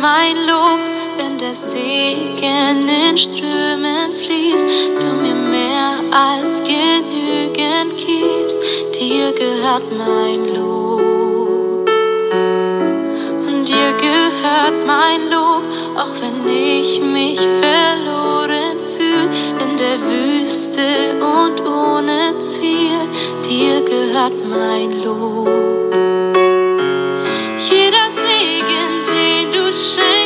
Mein Lob, wenn der Segen in Strömen fließt, du mir mehr als genügend gibst. Dir gehört mein Lob. Und dir gehört mein Lob, auch wenn ich mich verloren fühle in der Wüste und ohne Ziel. Dir gehört mein Lob. shame.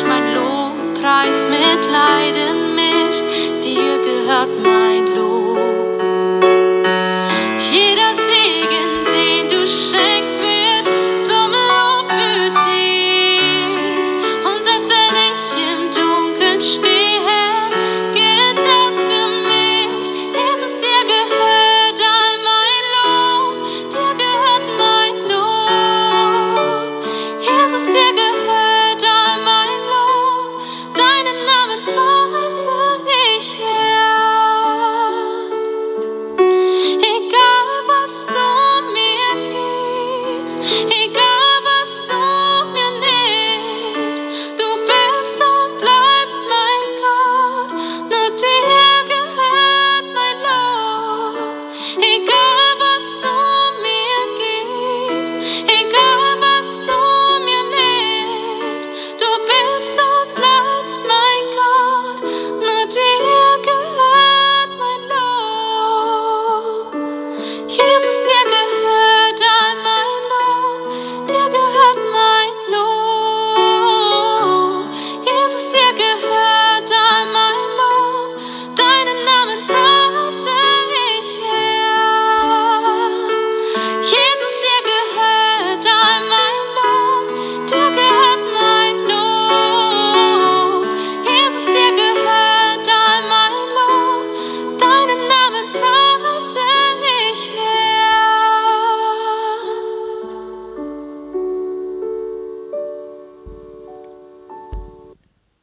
ich mein Lobpreis mit Leiden mich, dir gehört mein Lob.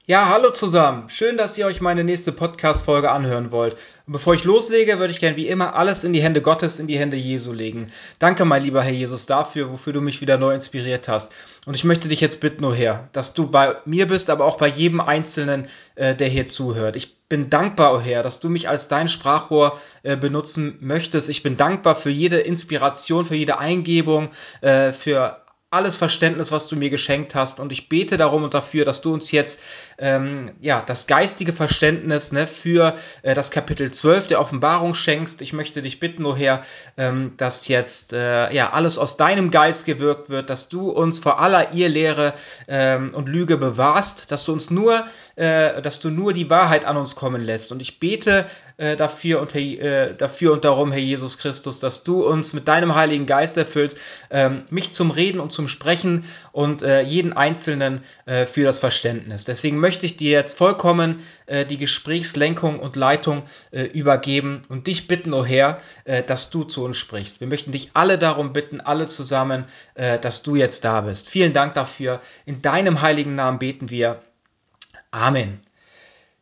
Ja, hallo zusammen. Schön, dass ihr euch meine nächste Podcast-Folge anhören wollt. Bevor ich loslege, würde ich gern wie immer alles in die Hände Gottes, in die Hände Jesu legen. Danke, mein lieber Herr Jesus, dafür, wofür du mich wieder neu inspiriert hast. Und ich möchte dich jetzt bitten, oh Herr, dass du bei mir bist, aber auch bei jedem Einzelnen, äh, der hier zuhört. Ich bin dankbar, oh Herr, dass du mich als dein Sprachrohr äh, benutzen möchtest. Ich bin dankbar für jede Inspiration, für jede Eingebung, äh, für alles Verständnis, was du mir geschenkt hast. Und ich bete darum und dafür, dass du uns jetzt ähm, ja, das geistige Verständnis ne, für äh, das Kapitel 12 der Offenbarung schenkst. Ich möchte dich bitten, O Herr, ähm, dass jetzt äh, ja, alles aus deinem Geist gewirkt wird, dass du uns vor aller Irrlehre ähm, und Lüge bewahrst, dass du uns nur, äh, dass du nur die Wahrheit an uns kommen lässt. Und ich bete äh, dafür, und, äh, dafür und darum, Herr Jesus Christus, dass du uns mit deinem Heiligen Geist erfüllst, ähm, mich zum Reden und zum Sprechen und äh, jeden Einzelnen äh, für das Verständnis. Deswegen möchte ich dir jetzt vollkommen äh, die Gesprächslenkung und Leitung äh, übergeben und dich bitten, o oh Herr, dass du zu uns sprichst. Wir möchten dich alle darum bitten, alle zusammen, dass du jetzt da bist. Vielen Dank dafür. In deinem heiligen Namen beten wir. Amen.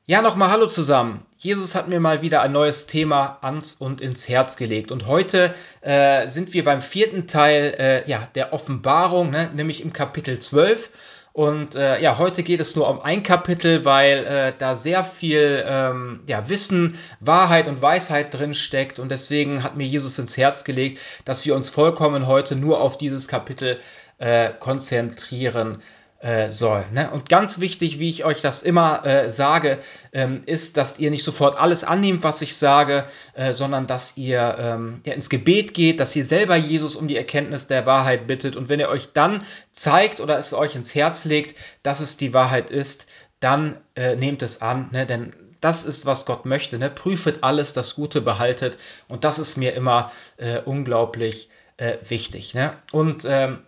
Ja, nochmal Hallo zusammen. Jesus hat mir mal wieder ein neues Thema ans und ins Herz gelegt. Und heute äh, sind wir beim vierten Teil äh, ja, der Offenbarung, ne, nämlich im Kapitel 12. Und äh, ja, heute geht es nur um ein Kapitel, weil äh, da sehr viel ähm, ja, Wissen, Wahrheit und Weisheit drin steckt. Und deswegen hat mir Jesus ins Herz gelegt, dass wir uns vollkommen heute nur auf dieses Kapitel äh, konzentrieren äh, soll. Ne? Und ganz wichtig, wie ich euch das immer äh, sage, ähm, ist, dass ihr nicht sofort alles annehmt, was ich sage, äh, sondern dass ihr ähm, ja, ins Gebet geht, dass ihr selber Jesus um die Erkenntnis der Wahrheit bittet. Und wenn er euch dann zeigt oder es euch ins Herz legt, dass es die Wahrheit ist, dann äh, nehmt es an, ne? denn das ist, was Gott möchte. Ne? Prüfet alles, das Gute behaltet. Und das ist mir immer äh, unglaublich äh, wichtig. Ne? Und ähm,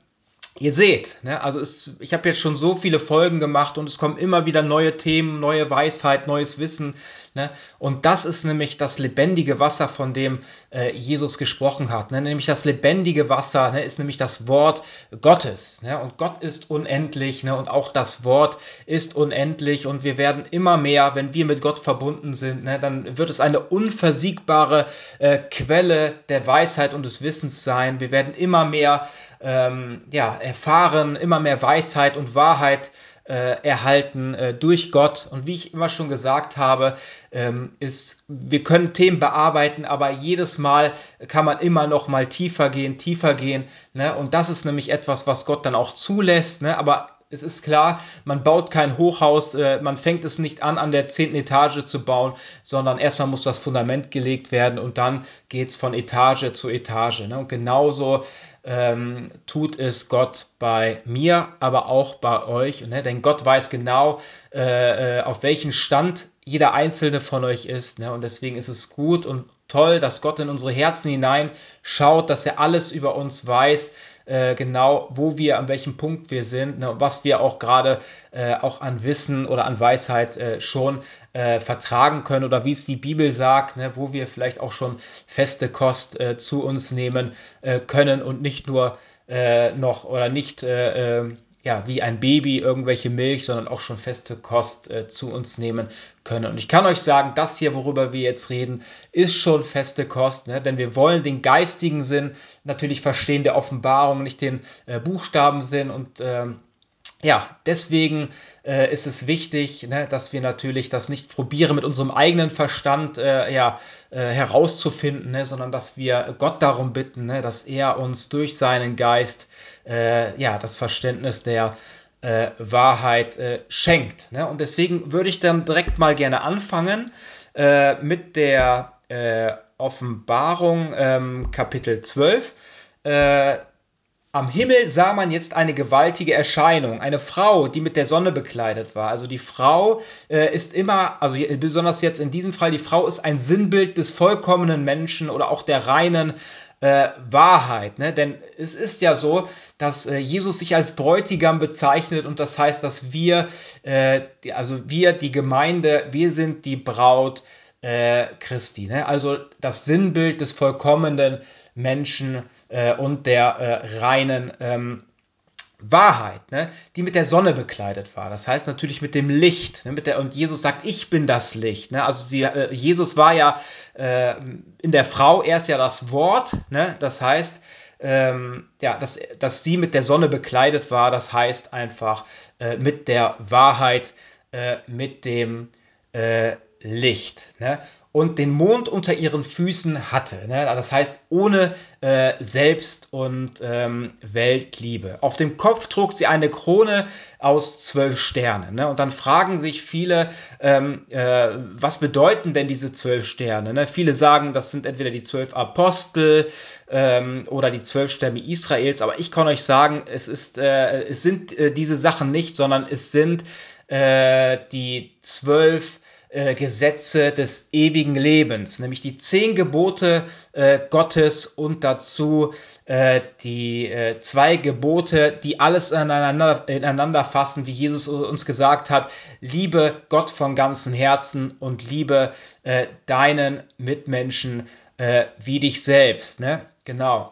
Ihr seht, ne, also es, ich habe jetzt schon so viele Folgen gemacht und es kommen immer wieder neue Themen, neue Weisheit, neues Wissen. Ne? Und das ist nämlich das lebendige Wasser, von dem äh, Jesus gesprochen hat. Ne? Nämlich das lebendige Wasser ne, ist nämlich das Wort Gottes. Ne? Und Gott ist unendlich ne? und auch das Wort ist unendlich. Und wir werden immer mehr, wenn wir mit Gott verbunden sind, ne, dann wird es eine unversiegbare äh, Quelle der Weisheit und des Wissens sein. Wir werden immer mehr ähm, ja, erfahren, immer mehr Weisheit und Wahrheit äh, erhalten äh, durch Gott. Und wie ich immer schon gesagt habe, ähm, ist, wir können Themen bearbeiten, aber jedes Mal kann man immer noch mal tiefer gehen, tiefer gehen. Ne? Und das ist nämlich etwas, was Gott dann auch zulässt. Ne? Aber es ist klar, man baut kein Hochhaus, äh, man fängt es nicht an, an der zehnten Etage zu bauen, sondern erstmal muss das Fundament gelegt werden und dann geht es von Etage zu Etage. Ne? Und genauso ähm, tut es Gott bei mir, aber auch bei euch. Ne? Denn Gott weiß genau, äh, äh, auf welchem Stand jeder einzelne von euch ist. Ne? Und deswegen ist es gut und toll, dass Gott in unsere Herzen hinein schaut, dass er alles über uns weiß, äh, genau wo wir, an welchem Punkt wir sind, ne, was wir auch gerade äh, auch an Wissen oder an Weisheit äh, schon äh, vertragen können oder wie es die Bibel sagt, ne, wo wir vielleicht auch schon feste Kost äh, zu uns nehmen äh, können und nicht nur noch oder nicht ähm, ja, wie ein Baby irgendwelche Milch, sondern auch schon feste Kost äh, zu uns nehmen können. Und ich kann euch sagen, das hier, worüber wir jetzt reden, ist schon feste Kost, ne? denn wir wollen den geistigen Sinn natürlich verstehen, der Offenbarung, nicht den äh, Buchstabensinn und ähm, ja, deswegen äh, ist es wichtig, ne, dass wir natürlich das nicht probieren mit unserem eigenen Verstand äh, ja, äh, herauszufinden, ne, sondern dass wir Gott darum bitten, ne, dass er uns durch seinen Geist äh, ja, das Verständnis der äh, Wahrheit äh, schenkt. Ne? Und deswegen würde ich dann direkt mal gerne anfangen mit der Offenbarung ähm, Kapitel 12 am Himmel sah man jetzt eine gewaltige Erscheinung, eine Frau, die mit der Sonne bekleidet war. Also die Frau äh, ist immer, also besonders jetzt in diesem Fall, die Frau ist ein Sinnbild des vollkommenen Menschen oder auch der reinen äh, Wahrheit. Ne? Denn es ist ja so, dass äh, Jesus sich als Bräutigam bezeichnet und das heißt, dass wir, äh, die, also wir, die Gemeinde, wir sind die Braut äh, Christi. Ne? Also das Sinnbild des vollkommenen Menschen äh, und der äh, reinen ähm, Wahrheit, ne, die mit der Sonne bekleidet war. Das heißt natürlich mit dem Licht. Ne, mit der, und Jesus sagt, ich bin das Licht. Ne, also sie, äh, Jesus war ja äh, in der Frau erst ja das Wort. Ne, das heißt, ähm, ja, dass, dass sie mit der Sonne bekleidet war. Das heißt einfach äh, mit der Wahrheit, äh, mit dem äh, Licht. Ne? Und den Mond unter ihren Füßen hatte. Ne? Das heißt, ohne äh, Selbst- und ähm, Weltliebe. Auf dem Kopf trug sie eine Krone aus zwölf Sternen. Ne? Und dann fragen sich viele, ähm, äh, was bedeuten denn diese zwölf Sterne? Ne? Viele sagen, das sind entweder die zwölf Apostel ähm, oder die zwölf Stämme Israels. Aber ich kann euch sagen, es, ist, äh, es sind äh, diese Sachen nicht, sondern es sind äh, die zwölf äh, Gesetze des ewigen Lebens, nämlich die zehn Gebote äh, Gottes und dazu äh, die äh, zwei Gebote, die alles ineinander, ineinander fassen, wie Jesus uns gesagt hat, liebe Gott von ganzem Herzen und liebe äh, deinen Mitmenschen wie dich selbst. Ne? Genau.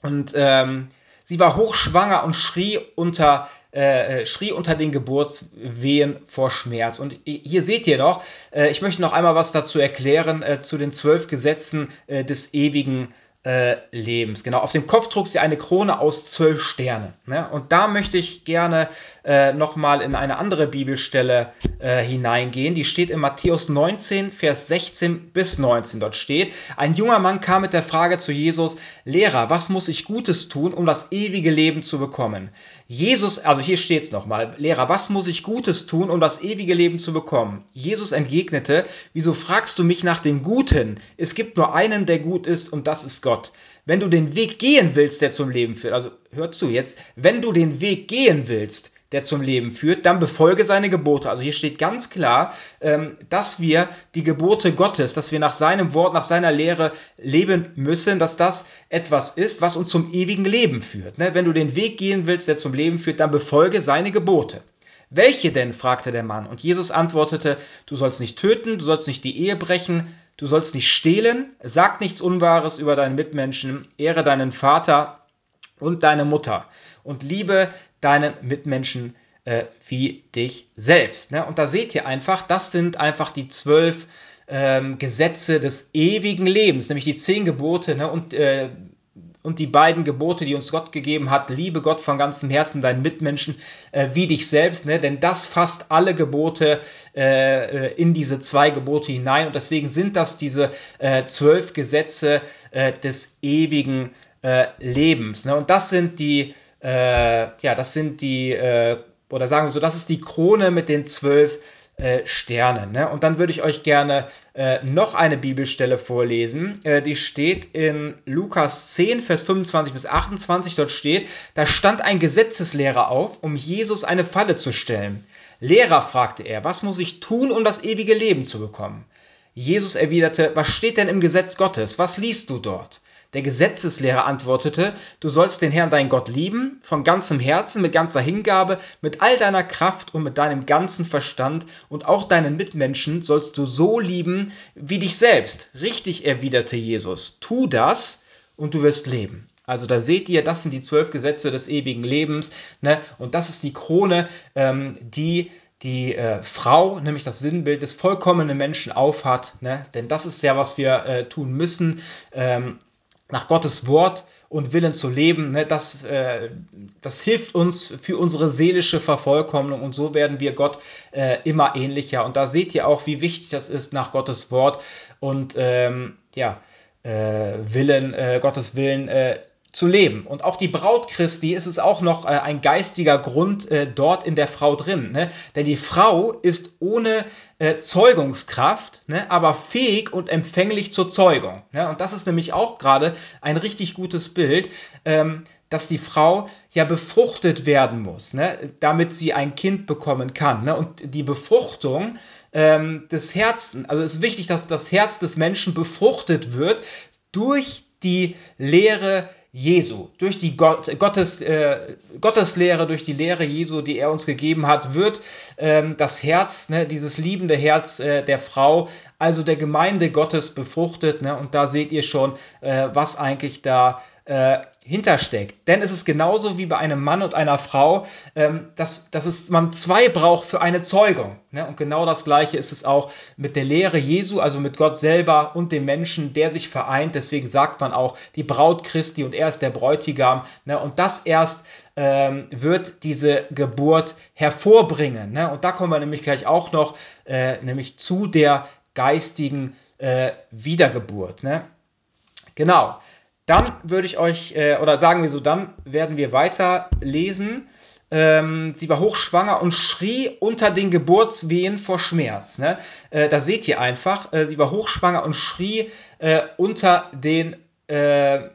Und ähm, sie war hochschwanger und schrie unter äh, äh, schrie unter den Geburtswehen vor Schmerz. Und hier seht ihr noch, äh, ich möchte noch einmal was dazu erklären, äh, zu den zwölf Gesetzen äh, des ewigen äh, Lebens. Genau, auf dem Kopf trug sie eine Krone aus zwölf Sternen. Ne? Und da möchte ich gerne äh, nochmal in eine andere Bibelstelle äh, hineingehen. Die steht in Matthäus 19, Vers 16 bis 19. Dort steht, ein junger Mann kam mit der Frage zu Jesus, Lehrer, was muss ich Gutes tun, um das ewige Leben zu bekommen? Jesus, also hier steht es nochmal, Lehrer, was muss ich Gutes tun, um das ewige Leben zu bekommen? Jesus entgegnete, wieso fragst du mich nach dem Guten? Es gibt nur einen, der gut ist, und das ist Gott. Gott. Wenn du den Weg gehen willst, der zum Leben führt, also hör zu jetzt, wenn du den Weg gehen willst, der zum Leben führt, dann befolge seine Gebote. Also hier steht ganz klar, ähm, dass wir die Gebote Gottes, dass wir nach seinem Wort, nach seiner Lehre leben müssen, dass das etwas ist, was uns zum ewigen Leben führt. Ne? Wenn du den Weg gehen willst, der zum Leben führt, dann befolge seine Gebote. Welche denn? fragte der Mann. Und Jesus antwortete, du sollst nicht töten, du sollst nicht die Ehe brechen, Du sollst nicht stehlen, sag nichts Unwahres über deinen Mitmenschen, ehre deinen Vater und deine Mutter und liebe deinen Mitmenschen äh, wie dich selbst. Ne? Und da seht ihr einfach, das sind einfach die zwölf ähm, Gesetze des ewigen Lebens, nämlich die zehn Gebote ne? und äh, und die beiden Gebote, die uns Gott gegeben hat, liebe Gott von ganzem Herzen, deinen Mitmenschen äh, wie dich selbst, ne? denn das fasst alle Gebote äh, äh, in diese zwei Gebote hinein und deswegen sind das diese äh, zwölf Gesetze äh, des ewigen äh, Lebens. Ne? Und das sind die, ja, das sind die, oder sagen wir so, das ist die Krone mit den zwölf äh. Ne? Und dann würde ich euch gerne äh, noch eine Bibelstelle vorlesen. Äh, die steht in Lukas 10, Vers 25 bis 28. Dort steht, da stand ein Gesetzeslehrer auf, um Jesus eine Falle zu stellen. Lehrer, fragte er, was muss ich tun, um das ewige Leben zu bekommen? Jesus erwiderte, was steht denn im Gesetz Gottes? Was liest du dort? Der Gesetzeslehrer antwortete, du sollst den Herrn dein Gott lieben, von ganzem Herzen, mit ganzer Hingabe, mit all deiner Kraft und mit deinem ganzen Verstand und auch deinen Mitmenschen sollst du so lieben wie dich selbst. Richtig, erwiderte Jesus, tu das und du wirst leben. Also da seht ihr, das sind die zwölf Gesetze des ewigen Lebens ne? und das ist die Krone, ähm, die die äh, Frau, nämlich das Sinnbild des vollkommenen Menschen aufhat. Ne? Denn das ist ja, was wir äh, tun müssen. Ähm, nach Gottes Wort und Willen zu leben, ne, das, äh, das hilft uns für unsere seelische Vervollkommnung und so werden wir Gott äh, immer ähnlicher. Und da seht ihr auch, wie wichtig das ist nach Gottes Wort und ähm, ja, äh, Willen, äh, Gottes Willen äh, zu leben. Und auch die Braut Christi ist es auch noch äh, ein geistiger Grund äh, dort in der Frau drin. Ne? Denn die Frau ist ohne äh, Zeugungskraft, ne? aber fähig und empfänglich zur Zeugung. Ne? Und das ist nämlich auch gerade ein richtig gutes Bild. Ähm, dass die Frau ja befruchtet werden muss, ne, damit sie ein Kind bekommen kann. Ne? Und die Befruchtung ähm, des Herzens, also es ist wichtig, dass das Herz des Menschen befruchtet wird durch die Lehre Jesu, durch die Gott, Gottes, äh, Gotteslehre, durch die Lehre Jesu, die er uns gegeben hat, wird ähm, das Herz, ne, dieses liebende Herz äh, der Frau, also der Gemeinde Gottes befruchtet. Ne, und da seht ihr schon, äh, was eigentlich da äh, hintersteckt. Denn es ist genauso wie bei einem Mann und einer Frau, ähm, dass, dass es, man zwei braucht für eine Zeugung. Ne? Und genau das Gleiche ist es auch mit der Lehre Jesu, also mit Gott selber und dem Menschen, der sich vereint. Deswegen sagt man auch die Braut Christi und er ist der Bräutigam. Ne? Und das erst ähm, wird diese Geburt hervorbringen. Ne? Und da kommen wir nämlich gleich auch noch, äh, nämlich zu der geistigen äh, Wiedergeburt. Ne? Genau. Dann würde ich euch, äh, oder sagen wir so, dann werden wir weiter lesen. Ähm, sie war hochschwanger und schrie unter den Geburtswehen vor Schmerz. Ne? Äh, da seht ihr einfach, äh, sie war hochschwanger und schrie äh, unter den äh,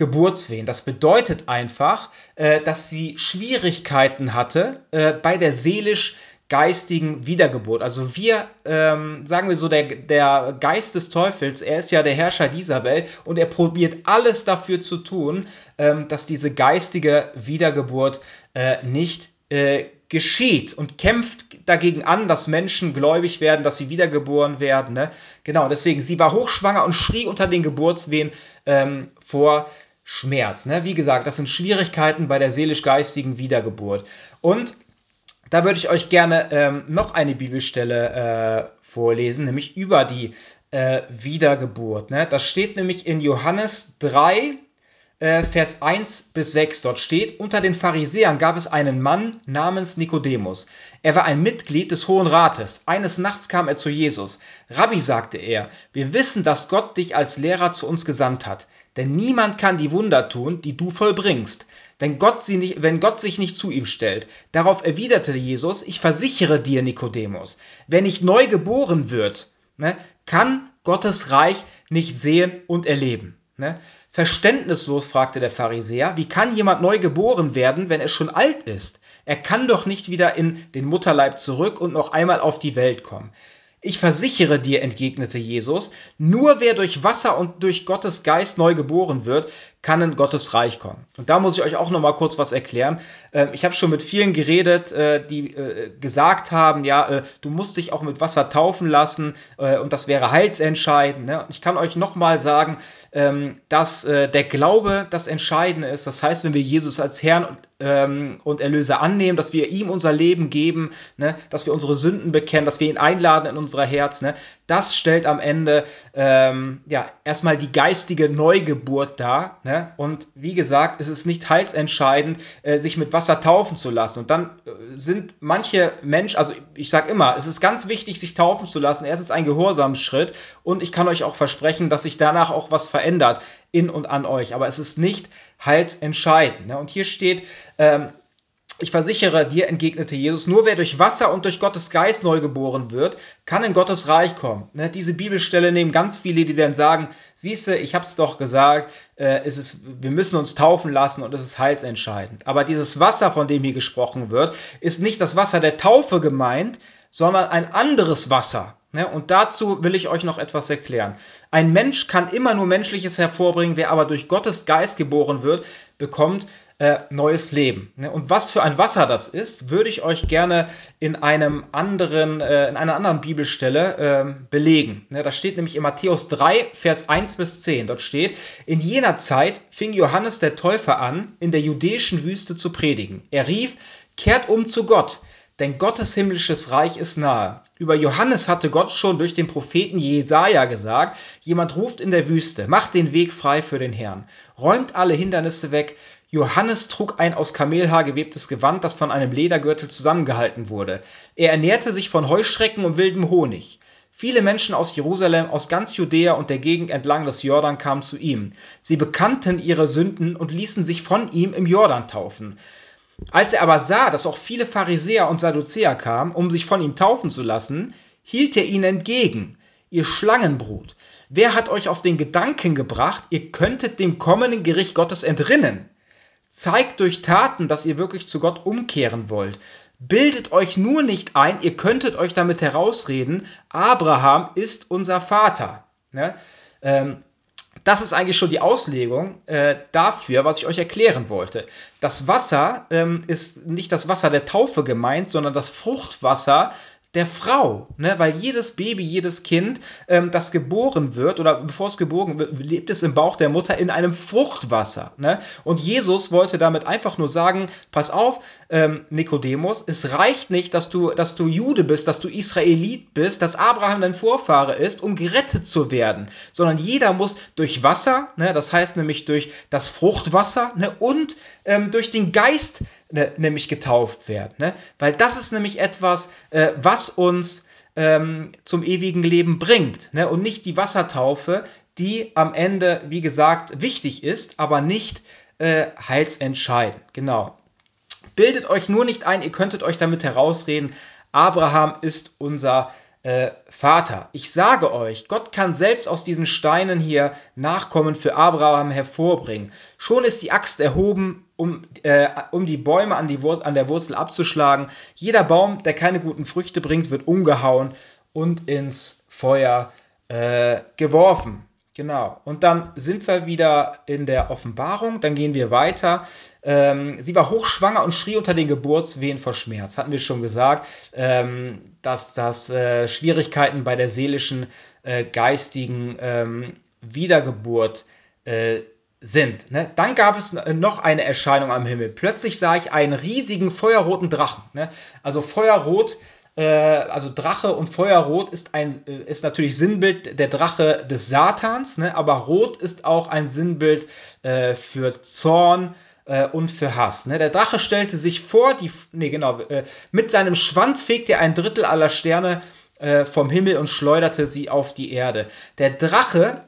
Geburtswehen. Das bedeutet einfach, äh, dass sie Schwierigkeiten hatte bei der seelisch geistigen Wiedergeburt. Also wir, ähm, sagen wir so, der, der Geist des Teufels, er ist ja der Herrscher dieser Welt und er probiert alles dafür zu tun, ähm, dass diese geistige Wiedergeburt äh, nicht äh, geschieht und kämpft dagegen an, dass Menschen gläubig werden, dass sie wiedergeboren werden. Ne? Genau, deswegen, sie war hochschwanger und schrie unter den Geburtswehen ähm, vor Schmerz. Ne? Wie gesagt, das sind Schwierigkeiten bei der seelisch-geistigen Wiedergeburt. Und Da würde ich euch gerne ähm, noch eine Bibelstelle äh, vorlesen, nämlich über die äh, Wiedergeburt. Ne? Das steht nämlich in Johannes 3, äh, Vers 1 bis 6 dort steht, unter den Pharisäern gab es einen Mann namens Nikodemus. Er war ein Mitglied des Hohen Rates. Eines Nachts kam er zu Jesus. Rabbi, sagte er, wir wissen, dass Gott dich als Lehrer zu uns gesandt hat. Denn niemand kann die Wunder tun, die du vollbringst, wenn Gott, sie nicht, wenn Gott sich nicht zu ihm stellt. Darauf erwiderte Jesus, ich versichere dir, Nikodemus, wer nicht neu geboren wird, ne, kann Gottes Reich nicht sehen und erleben. Ne? Verständnislos fragte der Pharisäer, wie kann jemand neu geboren werden, wenn er schon alt ist? Er kann doch nicht wieder in den Mutterleib zurück und noch einmal auf die Welt kommen. Ich versichere dir, entgegnete Jesus, nur wer durch Wasser und durch Gottes Geist neu geboren wird, kann in Gottes Reich kommen. Und da muss ich euch auch noch mal kurz was erklären. Ähm, ich habe schon mit vielen geredet, äh, die äh, gesagt haben, ja, äh, du musst dich auch mit Wasser taufen lassen und das wäre heilsentscheidend. Ne? Ich kann euch noch mal sagen, ähm, dass der Glaube das Entscheidende ist. Das heißt, wenn wir Jesus als Herrn ähm, und Erlöser annehmen, dass wir ihm unser Leben geben, ne? dass wir unsere Sünden bekennen, dass wir ihn einladen in unser Herz, ne? das stellt am Ende ja erstmal die geistige Neugeburt dar. Ne? Und wie gesagt, es ist nicht heilsentscheidend, äh, sich mit Wasser taufen zu lassen. Und dann äh, sind manche Menschen, also ich sage immer, es ist ganz wichtig, sich taufen zu lassen. Erstens ein Gehorsamsschritt und ich kann euch auch versprechen, dass sich danach auch was verändert in und an euch. Aber es ist nicht heilsentscheidend. Ne? Und hier steht, ähm, ich versichere dir, entgegnete Jesus, nur wer durch Wasser und durch Gottes Geist neu geboren wird, kann in Gottes Reich kommen. Ne, diese Bibelstelle nehmen ganz viele, die dann sagen, siehste, ich hab's doch gesagt, äh, es ist, wir müssen uns taufen lassen und es ist heilsentscheidend. Aber dieses Wasser, von dem hier gesprochen wird, ist nicht das Wasser der Taufe gemeint, sondern ein anderes Wasser. Ne, und dazu will ich euch noch etwas erklären. Ein Mensch kann immer nur Menschliches hervorbringen, wer aber durch Gottes Geist geboren wird, bekommt äh, neues Leben. Ne? Und was für ein Wasser das ist, würde ich euch gerne in einem anderen, äh, in einer anderen Bibelstelle äh, belegen. Ne? Das steht nämlich in Matthäus 3, Vers 1 bis 10. Dort steht, in jener Zeit fing Johannes der Täufer an, in der judäischen Wüste zu predigen. Er rief, kehrt um zu Gott, denn Gottes himmlisches Reich ist nahe. Über Johannes hatte Gott schon durch den Propheten Jesaja gesagt: Jemand ruft in der Wüste, macht den Weg frei für den Herrn, räumt alle Hindernisse weg, Johannes trug ein aus Kamelhaar gewebtes Gewand, das von einem Ledergürtel zusammengehalten wurde. Er ernährte sich von Heuschrecken und wildem Honig. Viele Menschen aus Jerusalem, aus ganz Judäa und der Gegend entlang des Jordan kamen zu ihm. Sie bekannten ihre Sünden und ließen sich von ihm im Jordan taufen. Als er aber sah, dass auch viele Pharisäer und Sadduzäer kamen, um sich von ihm taufen zu lassen, hielt er ihnen entgegen. Ihr Schlangenbrut, wer hat euch auf den Gedanken gebracht, ihr könntet dem kommenden Gericht Gottes entrinnen? Zeigt durch Taten, dass ihr wirklich zu Gott umkehren wollt. Bildet euch nur nicht ein, ihr könntet euch damit herausreden, Abraham ist unser Vater. Ne? Ähm, das ist eigentlich schon die Auslegung äh, dafür, was ich euch erklären wollte. Das Wasser ähm, ist nicht das Wasser der Taufe gemeint, sondern das Fruchtwasser der Frau, ne? weil jedes Baby, jedes Kind, ähm, das geboren wird oder bevor es geboren wird, lebt es im Bauch der Mutter in einem Fruchtwasser. Ne? Und Jesus wollte damit einfach nur sagen, pass auf, ähm, Nikodemus, es reicht nicht, dass du, dass du Jude bist, dass du Israelit bist, dass Abraham dein Vorfahre ist, um gerettet zu werden, sondern jeder muss durch Wasser, ne? das heißt nämlich durch das Fruchtwasser ne? und ähm, durch den Geist ne, nämlich getauft werden. Ne? Weil das ist nämlich etwas, äh, was uns ähm, zum ewigen Leben bringt. Ne? Und nicht die Wassertaufe, die am Ende, wie gesagt, wichtig ist, aber nicht äh, heilsentscheidend. Genau. Bildet euch nur nicht ein, ihr könntet euch damit herausreden, Abraham ist unser äh, Vater. Ich sage euch, Gott kann selbst aus diesen Steinen hier Nachkommen für Abraham hervorbringen. Schon ist die Axt erhoben, um, äh, um die Bäume an, die an der Wurzel abzuschlagen. Jeder Baum, der keine guten Früchte bringt, wird umgehauen und ins Feuer äh, geworfen. Genau. Und dann sind wir wieder in der Offenbarung. Dann gehen wir weiter. Ähm, sie war hochschwanger und schrie unter den Geburtswehen vor Schmerz. Hatten wir schon gesagt, ähm, dass das äh, Schwierigkeiten bei der seelischen, äh, geistigen ähm, Wiedergeburt äh, sind. Ne? Dann gab es noch eine Erscheinung am Himmel. Plötzlich sah ich einen riesigen feuerroten Drachen. Ne? Also Feuerrot, äh, also Drache und Feuerrot ist, ein, äh, ist natürlich Sinnbild der Drache des Satans, ne? aber Rot ist auch ein Sinnbild äh, für Zorn äh, und für Hass. Ne? Der Drache stellte sich vor, die, nee, genau, äh, mit seinem Schwanz fegte er ein Drittel aller Sterne äh, vom Himmel und schleuderte sie auf die Erde. Der Drache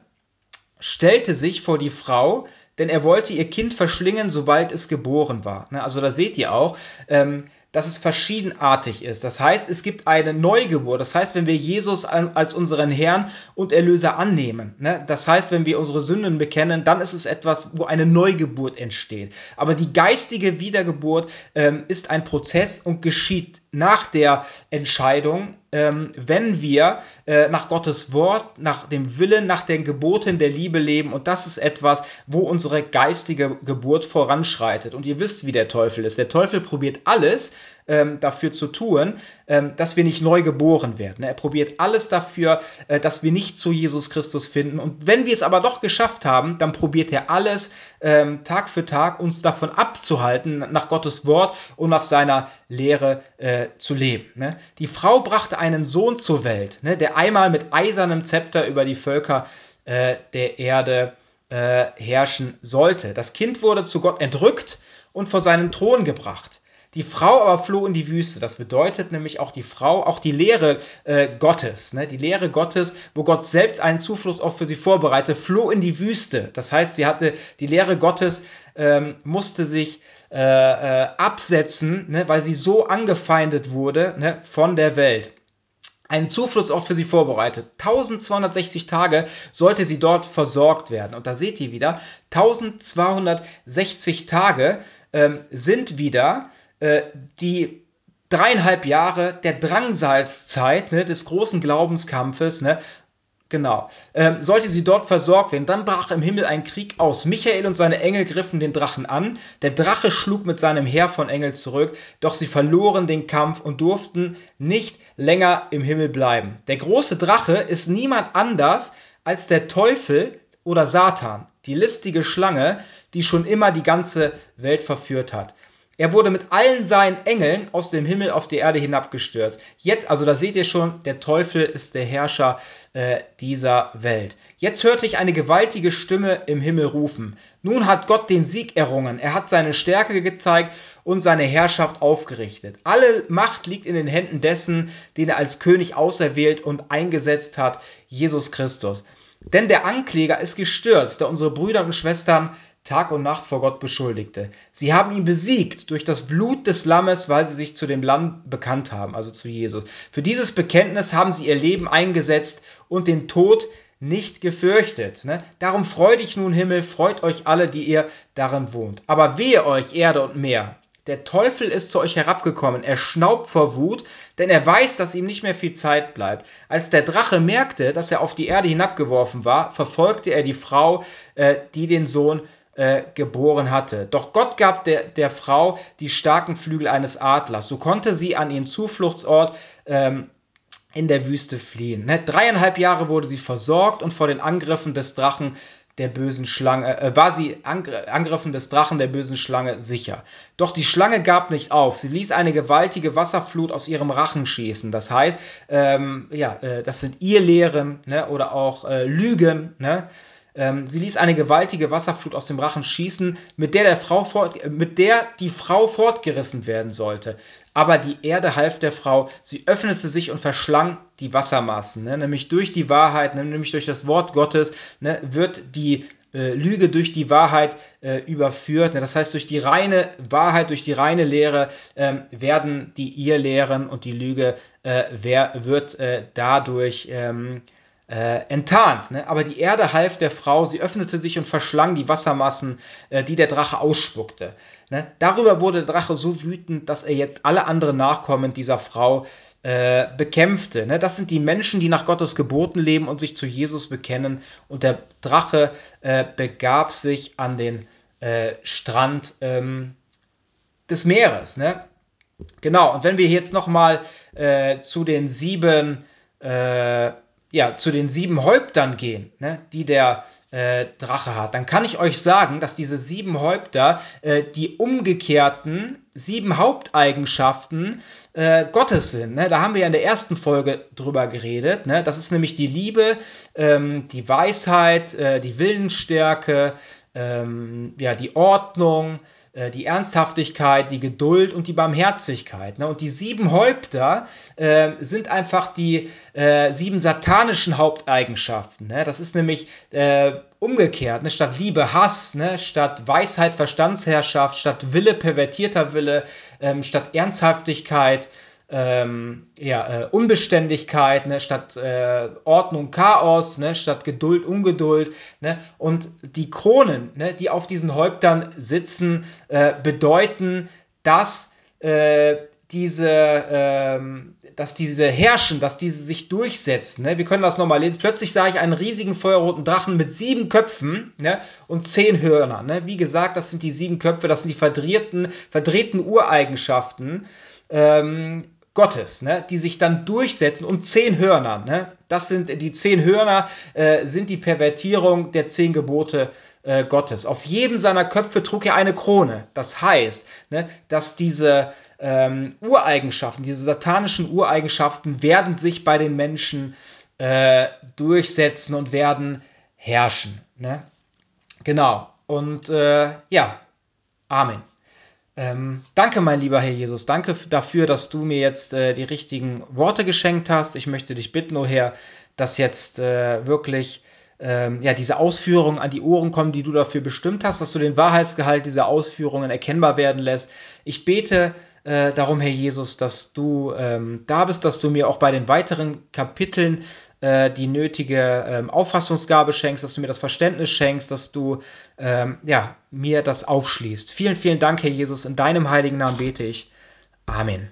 stellte sich vor die Frau, denn er wollte ihr Kind verschlingen, sobald es geboren war. Ne, also da seht ihr auch, ähm, dass es verschiedenartig ist. Das heißt, es gibt eine Neugeburt. Das heißt, wenn wir Jesus als unseren Herrn und Erlöser annehmen, ne? das heißt, wenn wir unsere Sünden bekennen, dann ist es etwas, wo eine Neugeburt entsteht. Aber die geistige Wiedergeburt ähm, ist ein Prozess und geschieht nach der Entscheidung, ähm, wenn wir äh, nach Gottes Wort, nach dem Willen, nach den Geboten der Liebe leben. Und das ist etwas, wo unsere geistige Geburt voranschreitet. Und ihr wisst, wie der Teufel ist. Der Teufel probiert alles, ähm, dafür zu tun, ähm, dass wir nicht neu geboren werden. Er probiert alles dafür, äh, dass wir nicht zu Jesus Christus finden. Und wenn wir es aber doch geschafft haben, dann probiert er alles ähm, Tag für Tag uns davon abzuhalten, nach Gottes Wort und nach seiner Lehre äh, zu leben. Ne? Die Frau brachte einen Sohn zur Welt, ne, der einmal mit eisernem Zepter über die Völker äh, der Erde äh, herrschen sollte. Das Kind wurde zu Gott entrückt und vor seinen Thron gebracht. Die Frau aber floh in die Wüste. Das bedeutet nämlich auch die Frau, auch die Lehre äh, Gottes, ne? die Lehre Gottes, wo Gott selbst einen Zufluchtsort für sie vorbereitet, floh in die Wüste. Das heißt, sie hatte die Lehre Gottes, ähm, musste sich äh, äh, absetzen, ne? weil sie so angefeindet wurde ne? von der Welt einen Zufluchtsort für sie vorbereitet. 1260 Tage sollte sie dort versorgt werden. Und da seht ihr wieder, 1260 Tage ähm, sind wieder äh, die dreieinhalb Jahre der Drangsalzzeit ne, des großen Glaubenskampfes, ne, Genau. Ähm, sollte sie dort versorgt werden, dann brach im Himmel ein Krieg aus. Michael und seine Engel griffen den Drachen an. Der Drache schlug mit seinem Heer von Engeln zurück, doch sie verloren den Kampf und durften nicht länger im Himmel bleiben. Der große Drache ist niemand anders als der Teufel oder Satan, die listige Schlange, die schon immer die ganze Welt verführt hat. Er wurde mit allen seinen Engeln aus dem Himmel auf die Erde hinabgestürzt. Jetzt, also da seht ihr schon, der Teufel ist der Herrscher äh, dieser Welt. Jetzt hörte ich eine gewaltige Stimme im Himmel rufen. Nun hat Gott den Sieg errungen. Er hat seine Stärke gezeigt und seine Herrschaft aufgerichtet. Alle Macht liegt in den Händen dessen, den er als König auserwählt und eingesetzt hat, Jesus Christus. Denn der Ankläger ist gestürzt, der unsere Brüder und Schwestern Tag und Nacht vor Gott beschuldigte. Sie haben ihn besiegt durch das Blut des Lammes, weil sie sich zu dem Lamm bekannt haben, also zu Jesus. Für dieses Bekenntnis haben sie ihr Leben eingesetzt und den Tod nicht gefürchtet. Ne? Darum freut dich nun Himmel, freut euch alle, die ihr darin wohnt. Aber wehe euch Erde und Meer. Der Teufel ist zu euch herabgekommen, er schnaubt vor Wut, denn er weiß, dass ihm nicht mehr viel Zeit bleibt. Als der Drache merkte, dass er auf die Erde hinabgeworfen war, verfolgte er die Frau, äh, die den Sohn äh, geboren hatte. Doch Gott gab der, der Frau die starken Flügel eines Adlers. So konnte sie an ihren Zufluchtsort ähm, in der Wüste fliehen. Ne? Dreieinhalb Jahre wurde sie versorgt und vor den Angriffen des Drachen der bösen Schlange, äh, war sie Angriffen des Drachen der bösen Schlange sicher. Doch die Schlange gab nicht auf. Sie ließ eine gewaltige Wasserflut aus ihrem Rachen schießen. Das heißt, ähm, ja, äh, das sind ihr Lehren ne, oder auch äh, Lügen. Ne? Ähm, sie ließ eine gewaltige Wasserflut aus dem Rachen schießen, mit der, der Frau fort, mit der die Frau fortgerissen werden sollte. Aber die Erde half der Frau, sie öffnete sich und verschlang die Wassermassen. Ne? Nämlich durch die Wahrheit, ne? nämlich durch das Wort Gottes, ne? wird die äh, Lüge durch die Wahrheit äh, überführt. Ne? Das heißt, durch die reine Wahrheit, durch die reine Lehre ähm, werden die Irrlehren und die Lüge äh, wer, wird äh, dadurch ähm, äh, enttarnt. Ne? Aber die Erde half der Frau, sie öffnete sich und verschlang die Wassermassen, äh, die der Drache ausspuckte. Ne? Darüber wurde der Drache so wütend, dass er jetzt alle anderen Nachkommen dieser Frau äh, bekämpfte. Ne? Das sind die Menschen, die nach Gottes Geboten leben und sich zu Jesus bekennen. Und der Drache äh, begab sich an den äh, Strand ähm, des Meeres. Ne? Genau, und wenn wir jetzt nochmal äh, zu den sieben äh, ja, zu den sieben Häuptern gehen, ne, die der äh, Drache hat, dann kann ich euch sagen, dass diese sieben Häupter äh, die umgekehrten sieben Haupteigenschaften äh, Gottes sind. Ne? Da haben wir ja in der ersten Folge drüber geredet. Ne? Das ist nämlich die Liebe, ähm, die Weisheit, äh, die Willensstärke, ähm, ja, die Ordnung, die Ernsthaftigkeit, die Geduld und die Barmherzigkeit. Ne? Und die sieben Häupter äh, sind einfach die äh, sieben satanischen Haupteigenschaften. Ne? Das ist nämlich äh, umgekehrt, ne? statt Liebe Hass, ne? statt Weisheit Verstandsherrschaft, statt Wille pervertierter Wille, ähm, statt Ernsthaftigkeit ähm, ja, äh, Unbeständigkeit, ne, statt äh, Ordnung Chaos, ne, statt Geduld Ungeduld. Ne, und die Kronen, ne, die auf diesen Häuptern sitzen, äh, bedeuten, dass äh, diese, ähm, dass diese herrschen, dass diese sich durchsetzen. Ne? Wir können das nochmal lesen. Plötzlich sah ich einen riesigen feuerroten Drachen mit sieben Köpfen ne? und zehn Hörnern. Ne? Wie gesagt, das sind die sieben Köpfe, das sind die verdrehten, verdrehten Ureigenschaften. Ähm, Gottes, ne, die sich dann durchsetzen und zehn Hörner. Ne, das sind die zehn Hörner, äh, sind die Pervertierung der zehn Gebote äh, Gottes. Auf jedem seiner Köpfe trug er eine Krone. Das heißt, ne, dass diese ähm, Ureigenschaften, diese satanischen Ureigenschaften werden sich bei den Menschen äh, durchsetzen und werden herrschen. Ne? Genau. Und äh, ja, Amen. Ähm, danke, mein lieber Herr Jesus. Danke dafür, dass du mir jetzt äh, die richtigen Worte geschenkt hast. Ich möchte dich bitten, oh Herr, dass jetzt äh, wirklich ähm, ja, diese Ausführungen an die Ohren kommen, die du dafür bestimmt hast, dass du den Wahrheitsgehalt dieser Ausführungen erkennbar werden lässt. Ich bete äh, darum, Herr Jesus, dass du ähm, da bist, dass du mir auch bei den weiteren Kapiteln äh, die nötige ähm, Auffassungsgabe schenkst, dass du mir das Verständnis schenkst, dass du ähm, ja, mir das aufschließt. Vielen, vielen Dank, Herr Jesus. In deinem heiligen Namen bete ich. Amen.